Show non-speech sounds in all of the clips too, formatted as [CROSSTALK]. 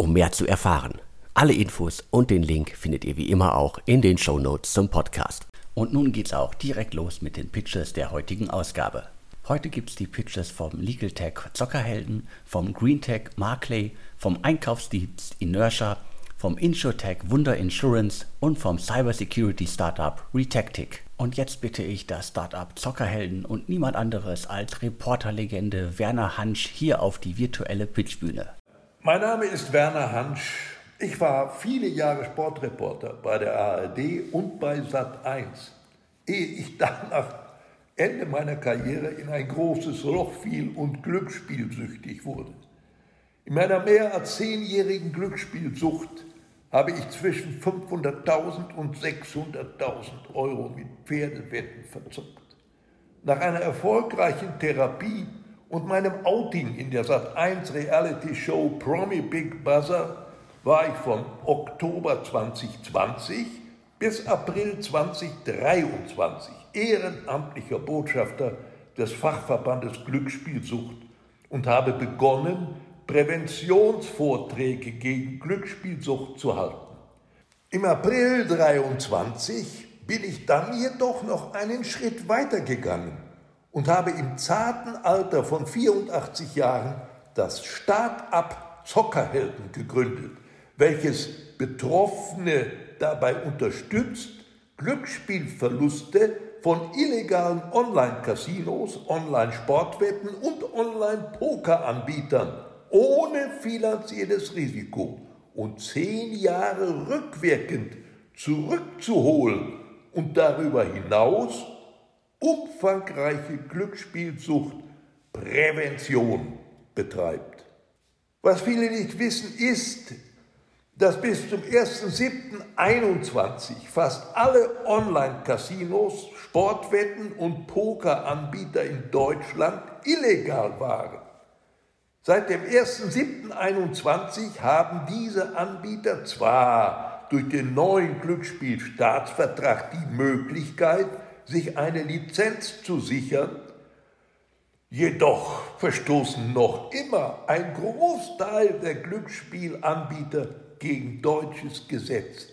um mehr zu erfahren. Alle Infos und den Link findet ihr wie immer auch in den Show Notes zum Podcast. Und nun geht's auch direkt los mit den Pitches der heutigen Ausgabe. Heute gibt's die Pitches vom Legal Tech Zockerhelden, vom Green Tech Markley, vom Einkaufsdienst Inertia, vom InsurTech Wunder Insurance und vom Cybersecurity Startup Retactic. Und jetzt bitte ich das Startup Zockerhelden und niemand anderes als Reporterlegende Werner Hansch hier auf die virtuelle Pitchbühne. Mein Name ist Werner Hansch. Ich war viele Jahre Sportreporter bei der ARD und bei Sat1, ehe ich [LAUGHS] dann nach Ende meiner Karriere in ein großes Loch fiel und glücksspielsüchtig wurde. In meiner mehr als zehnjährigen Glücksspielsucht habe ich zwischen 500.000 und 600.000 Euro mit Pferdewetten verzockt. Nach einer erfolgreichen Therapie und meinem Outing in der Sat1 Reality Show Promi Big Buzzer war ich von Oktober 2020 bis April 2023 ehrenamtlicher Botschafter des Fachverbandes Glücksspielsucht und habe begonnen, Präventionsvorträge gegen Glücksspielsucht zu halten. Im April 2023 bin ich dann jedoch noch einen Schritt weitergegangen und habe im zarten Alter von 84 Jahren das Start-up Zockerhelden gegründet, welches Betroffene dabei unterstützt, Glücksspielverluste von illegalen Online-Casinos, Online-Sportwetten und Online-Poker-Anbietern ohne finanzielles Risiko und zehn Jahre rückwirkend zurückzuholen und darüber hinaus umfangreiche Glücksspielsuchtprävention betreibt. Was viele nicht wissen, ist, dass bis zum 1.7.21 fast alle Online-Casinos, Sportwetten und Pokeranbieter in Deutschland illegal waren. Seit dem 1.7.21 haben diese Anbieter zwar durch den neuen Glücksspielstaatsvertrag die Möglichkeit, sich eine Lizenz zu sichern, jedoch verstoßen noch immer ein Großteil der Glücksspielanbieter gegen deutsches Gesetz,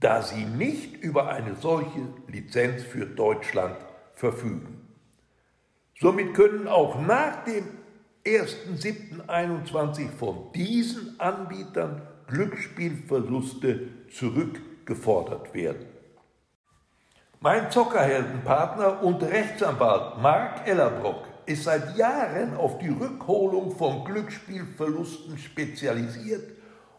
da sie nicht über eine solche Lizenz für Deutschland verfügen. Somit können auch nach dem 1.7.21 von diesen Anbietern Glücksspielverluste zurückgefordert werden. Mein Zockerheldenpartner und Rechtsanwalt Mark Ellerbrock ist seit Jahren auf die Rückholung von Glücksspielverlusten spezialisiert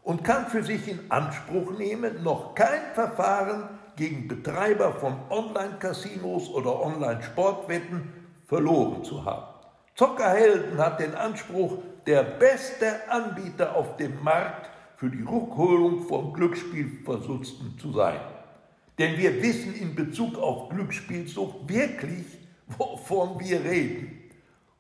und kann für sich in Anspruch nehmen, noch kein Verfahren gegen Betreiber von Online-Casinos oder Online-Sportwetten verloren zu haben. Zockerhelden hat den Anspruch, der beste Anbieter auf dem Markt für die Rückholung von Glücksspielverlusten zu sein. Denn wir wissen in Bezug auf Glücksspielsucht wirklich, wovon wir reden.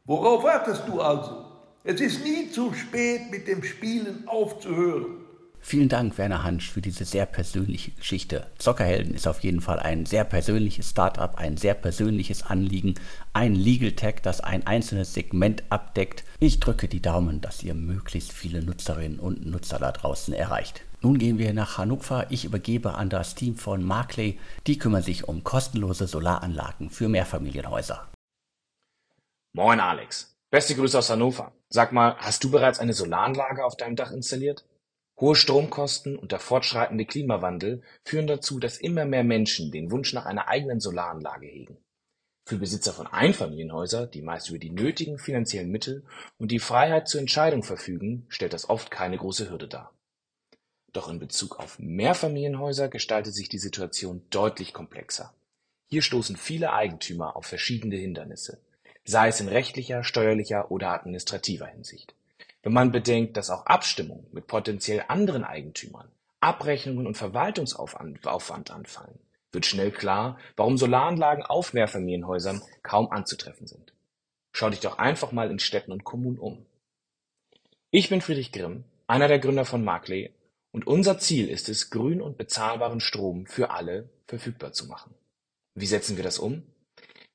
Worauf wartest du also? Es ist nie zu spät, mit dem Spielen aufzuhören. Vielen Dank, Werner Hansch, für diese sehr persönliche Geschichte. Zockerhelden ist auf jeden Fall ein sehr persönliches Startup, ein sehr persönliches Anliegen, ein Legal Tech, das ein einzelnes Segment abdeckt. Ich drücke die Daumen, dass ihr möglichst viele Nutzerinnen und Nutzer da draußen erreicht. Nun gehen wir nach Hannover. Ich übergebe an das Team von Markley. Die kümmern sich um kostenlose Solaranlagen für Mehrfamilienhäuser. Moin Alex. Beste Grüße aus Hannover. Sag mal, hast du bereits eine Solaranlage auf deinem Dach installiert? Hohe Stromkosten und der fortschreitende Klimawandel führen dazu, dass immer mehr Menschen den Wunsch nach einer eigenen Solaranlage hegen. Für Besitzer von Einfamilienhäusern, die meist über die nötigen finanziellen Mittel und die Freiheit zur Entscheidung verfügen, stellt das oft keine große Hürde dar. Doch in Bezug auf Mehrfamilienhäuser gestaltet sich die Situation deutlich komplexer. Hier stoßen viele Eigentümer auf verschiedene Hindernisse, sei es in rechtlicher, steuerlicher oder administrativer Hinsicht. Wenn man bedenkt, dass auch Abstimmungen mit potenziell anderen Eigentümern, Abrechnungen und Verwaltungsaufwand anfallen, wird schnell klar, warum Solaranlagen auf Mehrfamilienhäusern kaum anzutreffen sind. Schau dich doch einfach mal in Städten und Kommunen um. Ich bin Friedrich Grimm, einer der Gründer von Markley, und unser Ziel ist es, grün und bezahlbaren Strom für alle verfügbar zu machen. Wie setzen wir das um?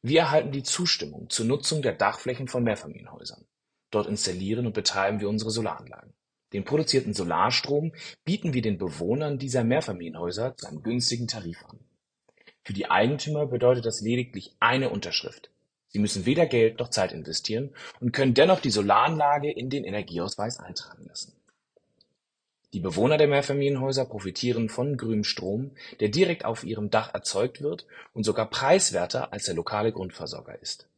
Wir erhalten die Zustimmung zur Nutzung der Dachflächen von Mehrfamilienhäusern. Dort installieren und betreiben wir unsere Solaranlagen. Den produzierten Solarstrom bieten wir den Bewohnern dieser Mehrfamilienhäuser zu einem günstigen Tarif an. Für die Eigentümer bedeutet das lediglich eine Unterschrift. Sie müssen weder Geld noch Zeit investieren und können dennoch die Solaranlage in den Energieausweis eintragen lassen. Die Bewohner der Mehrfamilienhäuser profitieren von grünem Strom, der direkt auf ihrem Dach erzeugt wird und sogar preiswerter als der lokale Grundversorger ist.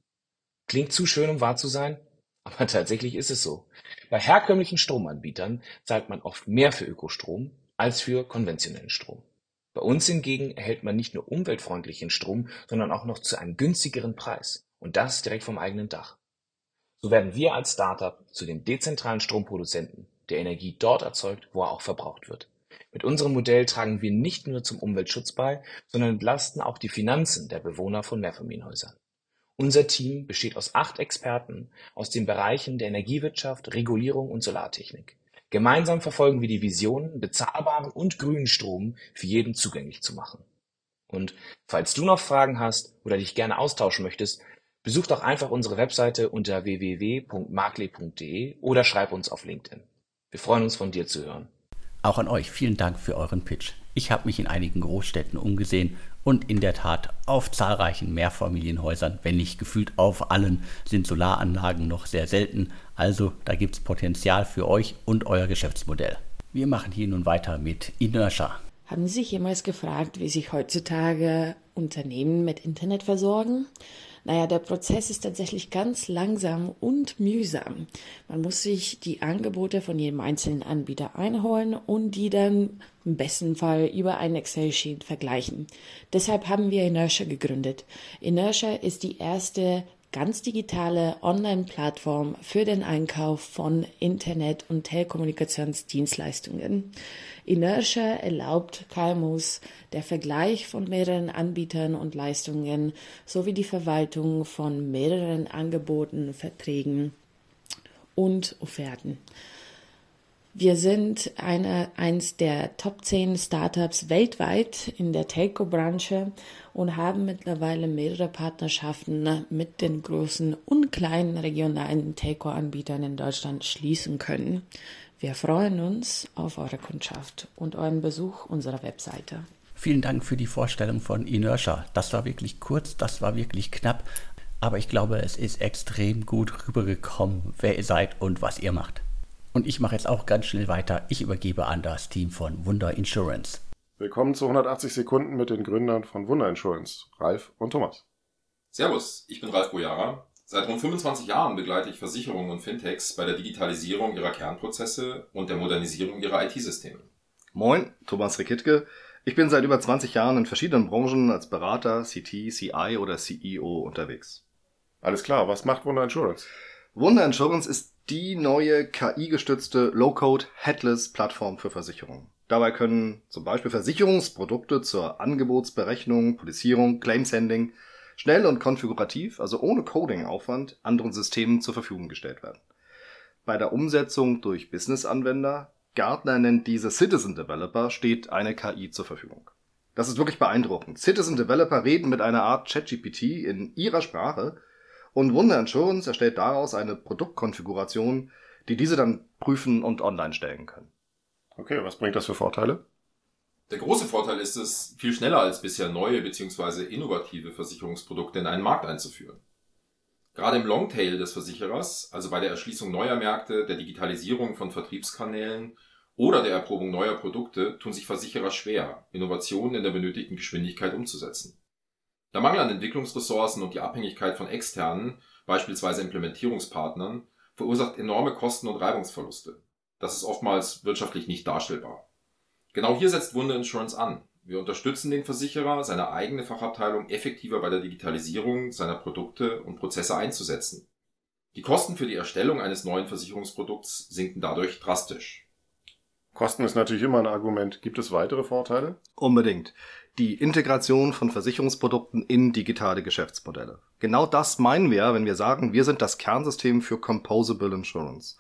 Klingt zu schön, um wahr zu sein? [LAUGHS] Aber tatsächlich ist es so. Bei herkömmlichen Stromanbietern zahlt man oft mehr für Ökostrom als für konventionellen Strom. Bei uns hingegen erhält man nicht nur umweltfreundlichen Strom, sondern auch noch zu einem günstigeren Preis. Und das direkt vom eigenen Dach. So werden wir als Startup zu den dezentralen Stromproduzenten, der Energie dort erzeugt, wo er auch verbraucht wird. Mit unserem Modell tragen wir nicht nur zum Umweltschutz bei, sondern entlasten auch die Finanzen der Bewohner von Mehrfamilienhäusern. Unser Team besteht aus acht Experten aus den Bereichen der Energiewirtschaft, Regulierung und Solartechnik. Gemeinsam verfolgen wir die Vision, bezahlbaren und grünen Strom für jeden zugänglich zu machen. Und falls du noch Fragen hast oder dich gerne austauschen möchtest, besuch doch einfach unsere Webseite unter www.markle.de oder schreib uns auf LinkedIn. Wir freuen uns von dir zu hören. Auch an euch vielen Dank für euren Pitch. Ich habe mich in einigen Großstädten umgesehen und in der Tat auf zahlreichen Mehrfamilienhäusern, wenn nicht gefühlt auf allen, sind Solaranlagen noch sehr selten. Also da gibt es Potenzial für euch und euer Geschäftsmodell. Wir machen hier nun weiter mit Inertia. Haben Sie sich jemals gefragt, wie sich heutzutage Unternehmen mit Internet versorgen? Naja, der Prozess ist tatsächlich ganz langsam und mühsam. Man muss sich die Angebote von jedem einzelnen Anbieter einholen und die dann im besten Fall über ein Excel-Sheet vergleichen. Deshalb haben wir Inertia gegründet. Inertia ist die erste ganz digitale Online-Plattform für den Einkauf von Internet- und Telekommunikationsdienstleistungen. Inertia erlaubt KMUs der Vergleich von mehreren Anbietern und Leistungen sowie die Verwaltung von mehreren Angeboten, Verträgen und Offerten. Wir sind eine, eins der Top 10 Startups weltweit in der Telco-Branche und haben mittlerweile mehrere Partnerschaften mit den großen und kleinen regionalen Telco-Anbietern in Deutschland schließen können. Wir freuen uns auf eure Kundschaft und euren Besuch unserer Webseite. Vielen Dank für die Vorstellung von Inertia. Das war wirklich kurz, das war wirklich knapp, aber ich glaube, es ist extrem gut rübergekommen, wer ihr seid und was ihr macht. Und ich mache jetzt auch ganz schnell weiter. Ich übergebe an das Team von Wunder Insurance. Willkommen zu 180 Sekunden mit den Gründern von Wunder Insurance, Ralf und Thomas. Servus, ich bin Ralf Bojara. Seit rund 25 Jahren begleite ich Versicherungen und Fintechs bei der Digitalisierung ihrer Kernprozesse und der Modernisierung ihrer IT-Systeme. Moin, Thomas Rikitke. Ich bin seit über 20 Jahren in verschiedenen Branchen als Berater, CT, CI oder CEO unterwegs. Alles klar, was macht Wunder Insurance? Wunder Insurance ist die neue KI-gestützte Low-Code-Headless-Plattform für Versicherungen. Dabei können zum Beispiel Versicherungsprodukte zur Angebotsberechnung, Polizierung, Claims-Handling schnell und konfigurativ, also ohne Coding-Aufwand, anderen Systemen zur Verfügung gestellt werden. Bei der Umsetzung durch Business-Anwender, Gartner nennt diese Citizen Developer, steht eine KI zur Verfügung. Das ist wirklich beeindruckend. Citizen Developer reden mit einer Art ChatGPT in ihrer Sprache und Wunder Insurance erstellt daraus eine Produktkonfiguration, die diese dann prüfen und online stellen können. Okay, was bringt das für Vorteile? Der große Vorteil ist es, viel schneller als bisher neue bzw. innovative Versicherungsprodukte in einen Markt einzuführen. Gerade im Longtail des Versicherers, also bei der Erschließung neuer Märkte, der Digitalisierung von Vertriebskanälen oder der Erprobung neuer Produkte tun sich Versicherer schwer, Innovationen in der benötigten Geschwindigkeit umzusetzen. Der Mangel an Entwicklungsressourcen und die Abhängigkeit von externen, beispielsweise Implementierungspartnern, verursacht enorme Kosten und Reibungsverluste. Das ist oftmals wirtschaftlich nicht darstellbar. Genau hier setzt Wunder Insurance an. Wir unterstützen den Versicherer, seine eigene Fachabteilung effektiver bei der Digitalisierung seiner Produkte und Prozesse einzusetzen. Die Kosten für die Erstellung eines neuen Versicherungsprodukts sinken dadurch drastisch. Kosten ist natürlich immer ein Argument. Gibt es weitere Vorteile? Unbedingt. Die Integration von Versicherungsprodukten in digitale Geschäftsmodelle. Genau das meinen wir, wenn wir sagen, wir sind das Kernsystem für Composable Insurance.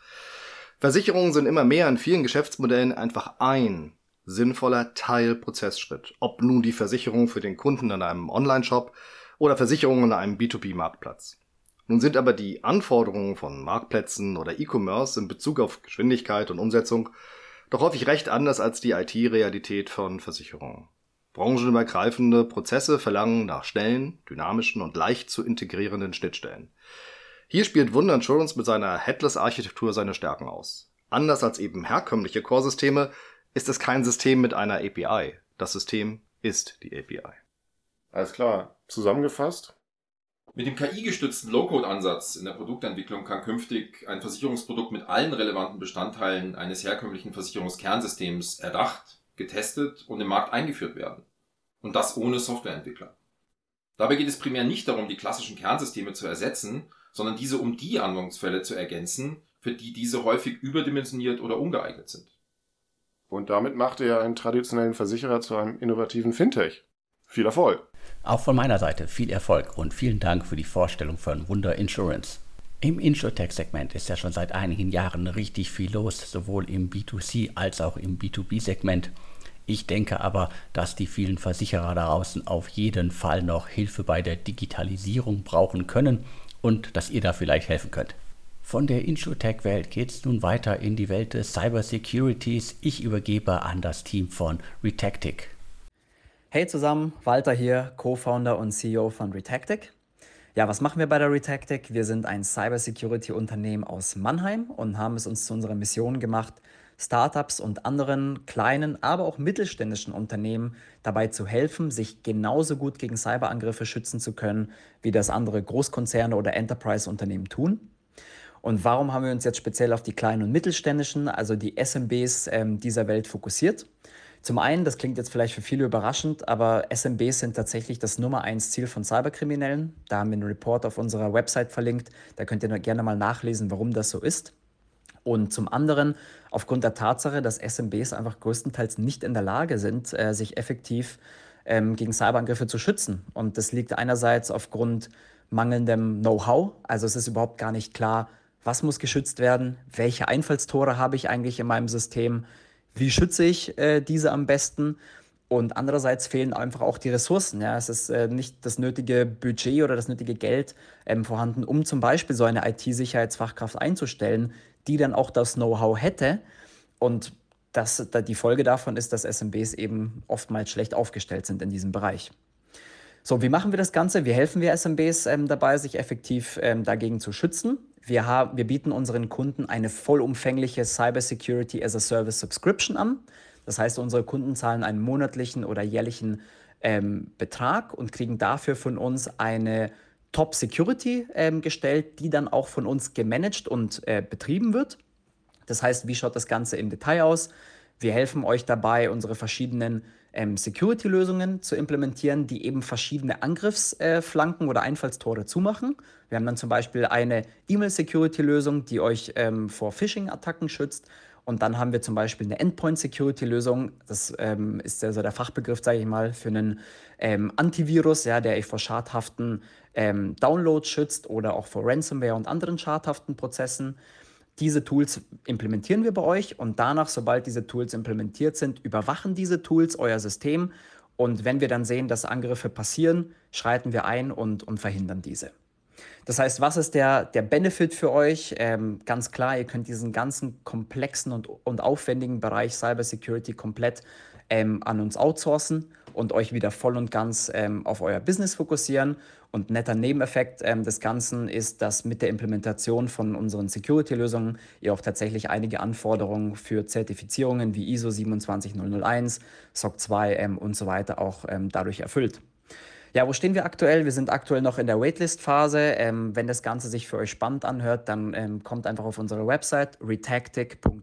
Versicherungen sind immer mehr in vielen Geschäftsmodellen einfach ein sinnvoller Teilprozessschritt. Ob nun die Versicherung für den Kunden in einem Online-Shop oder Versicherung in einem B2B-Marktplatz. Nun sind aber die Anforderungen von Marktplätzen oder E-Commerce in Bezug auf Geschwindigkeit und Umsetzung doch häufig recht anders als die IT-Realität von Versicherungen. Branchenübergreifende Prozesse verlangen nach schnellen, dynamischen und leicht zu integrierenden Schnittstellen. Hier spielt Wunder Insurance mit seiner Headless-Architektur seine Stärken aus. Anders als eben herkömmliche Core-Systeme ist es kein System mit einer API. Das System ist die API. Alles klar. Zusammengefasst, mit dem KI-gestützten Low-Code-Ansatz in der Produktentwicklung kann künftig ein Versicherungsprodukt mit allen relevanten Bestandteilen eines herkömmlichen Versicherungskernsystems erdacht, getestet und im Markt eingeführt werden. Und das ohne Softwareentwickler. Dabei geht es primär nicht darum, die klassischen Kernsysteme zu ersetzen, sondern diese um die Anwendungsfälle zu ergänzen, für die diese häufig überdimensioniert oder ungeeignet sind. Und damit macht er einen traditionellen Versicherer zu einem innovativen Fintech. Viel Erfolg! Auch von meiner Seite viel Erfolg und vielen Dank für die Vorstellung von Wunder Insurance. Im Insurtech-Segment ist ja schon seit einigen Jahren richtig viel los, sowohl im B2C als auch im B2B-Segment. Ich denke aber, dass die vielen Versicherer da draußen auf jeden Fall noch Hilfe bei der Digitalisierung brauchen können und dass ihr da vielleicht helfen könnt. Von der Insurtech-Welt geht es nun weiter in die Welt des Cybersecurities. Ich übergebe an das Team von Retactic. Hey zusammen, Walter hier, Co-Founder und CEO von Retactic. Ja, was machen wir bei der Retactic? Wir sind ein Cybersecurity-Unternehmen aus Mannheim und haben es uns zu unserer Mission gemacht, Startups und anderen kleinen, aber auch mittelständischen Unternehmen dabei zu helfen, sich genauso gut gegen Cyberangriffe schützen zu können, wie das andere Großkonzerne oder Enterprise-Unternehmen tun. Und warum haben wir uns jetzt speziell auf die kleinen und mittelständischen, also die SMBs ähm, dieser Welt fokussiert? Zum einen, das klingt jetzt vielleicht für viele überraschend, aber SMBs sind tatsächlich das Nummer eins Ziel von Cyberkriminellen. Da haben wir einen Report auf unserer Website verlinkt. Da könnt ihr gerne mal nachlesen, warum das so ist. Und zum anderen aufgrund der Tatsache, dass SMBs einfach größtenteils nicht in der Lage sind, äh, sich effektiv ähm, gegen Cyberangriffe zu schützen. Und das liegt einerseits aufgrund mangelndem Know-how. Also es ist überhaupt gar nicht klar, was muss geschützt werden, welche Einfallstore habe ich eigentlich in meinem System, wie schütze ich äh, diese am besten? Und andererseits fehlen einfach auch die Ressourcen. Ja? Es ist äh, nicht das nötige Budget oder das nötige Geld ähm, vorhanden, um zum Beispiel so eine IT-Sicherheitsfachkraft einzustellen, die dann auch das Know-how hätte. Und das, die Folge davon ist, dass SMBs eben oftmals schlecht aufgestellt sind in diesem Bereich. So, wie machen wir das Ganze? Wie helfen wir SMBs ähm, dabei, sich effektiv ähm, dagegen zu schützen? Wir, haben, wir bieten unseren Kunden eine vollumfängliche Cybersecurity as a Service Subscription an. Das heißt, unsere Kunden zahlen einen monatlichen oder jährlichen ähm, Betrag und kriegen dafür von uns eine Top Security ähm, gestellt, die dann auch von uns gemanagt und äh, betrieben wird. Das heißt, wie schaut das Ganze im Detail aus? Wir helfen euch dabei, unsere verschiedenen ähm, Security-Lösungen zu implementieren, die eben verschiedene Angriffsflanken äh, oder Einfallstore zumachen. Wir haben dann zum Beispiel eine E-Mail-Security-Lösung, die euch ähm, vor Phishing-Attacken schützt. Und dann haben wir zum Beispiel eine Endpoint-Security-Lösung. Das ähm, ist also der Fachbegriff, sage ich mal, für einen ähm, Antivirus, ja, der vor schadhaften ähm, Downloads schützt oder auch vor Ransomware und anderen schadhaften Prozessen. Diese Tools implementieren wir bei euch und danach, sobald diese Tools implementiert sind, überwachen diese Tools euer System und wenn wir dann sehen, dass Angriffe passieren, schreiten wir ein und, und verhindern diese. Das heißt, was ist der, der Benefit für euch? Ähm, ganz klar, ihr könnt diesen ganzen komplexen und, und aufwendigen Bereich Cybersecurity komplett ähm, an uns outsourcen und euch wieder voll und ganz ähm, auf euer Business fokussieren. Und netter Nebeneffekt ähm, des Ganzen ist, dass mit der Implementation von unseren Security-Lösungen ihr auch tatsächlich einige Anforderungen für Zertifizierungen wie ISO 27001, SOC 2 ähm, und so weiter auch ähm, dadurch erfüllt. Ja, wo stehen wir aktuell? Wir sind aktuell noch in der Waitlist-Phase. Ähm, wenn das Ganze sich für euch spannend anhört, dann ähm, kommt einfach auf unsere Website retactic.io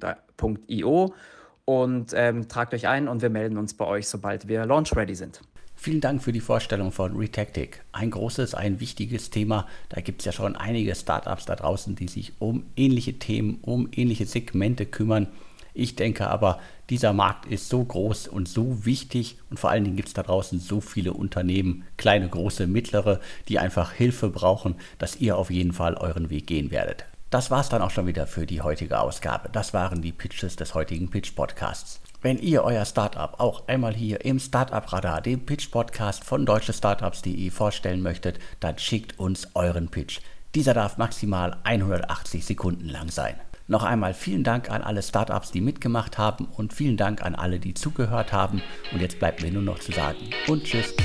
und ähm, tragt euch ein und wir melden uns bei euch, sobald wir launch-ready sind. Vielen Dank für die Vorstellung von Retactic. Ein großes, ein wichtiges Thema. Da gibt es ja schon einige Startups da draußen, die sich um ähnliche Themen, um ähnliche Segmente kümmern. Ich denke aber, dieser Markt ist so groß und so wichtig und vor allen Dingen gibt es da draußen so viele Unternehmen, kleine, große, mittlere, die einfach Hilfe brauchen, dass ihr auf jeden Fall euren Weg gehen werdet. Das war es dann auch schon wieder für die heutige Ausgabe. Das waren die Pitches des heutigen Pitch Podcasts. Wenn ihr euer Startup auch einmal hier im Startup Radar, dem Pitch Podcast von deutschestartups.de vorstellen möchtet, dann schickt uns euren Pitch. Dieser darf maximal 180 Sekunden lang sein. Noch einmal vielen Dank an alle Startups, die mitgemacht haben und vielen Dank an alle, die zugehört haben. Und jetzt bleibt mir nur noch zu sagen und tschüss.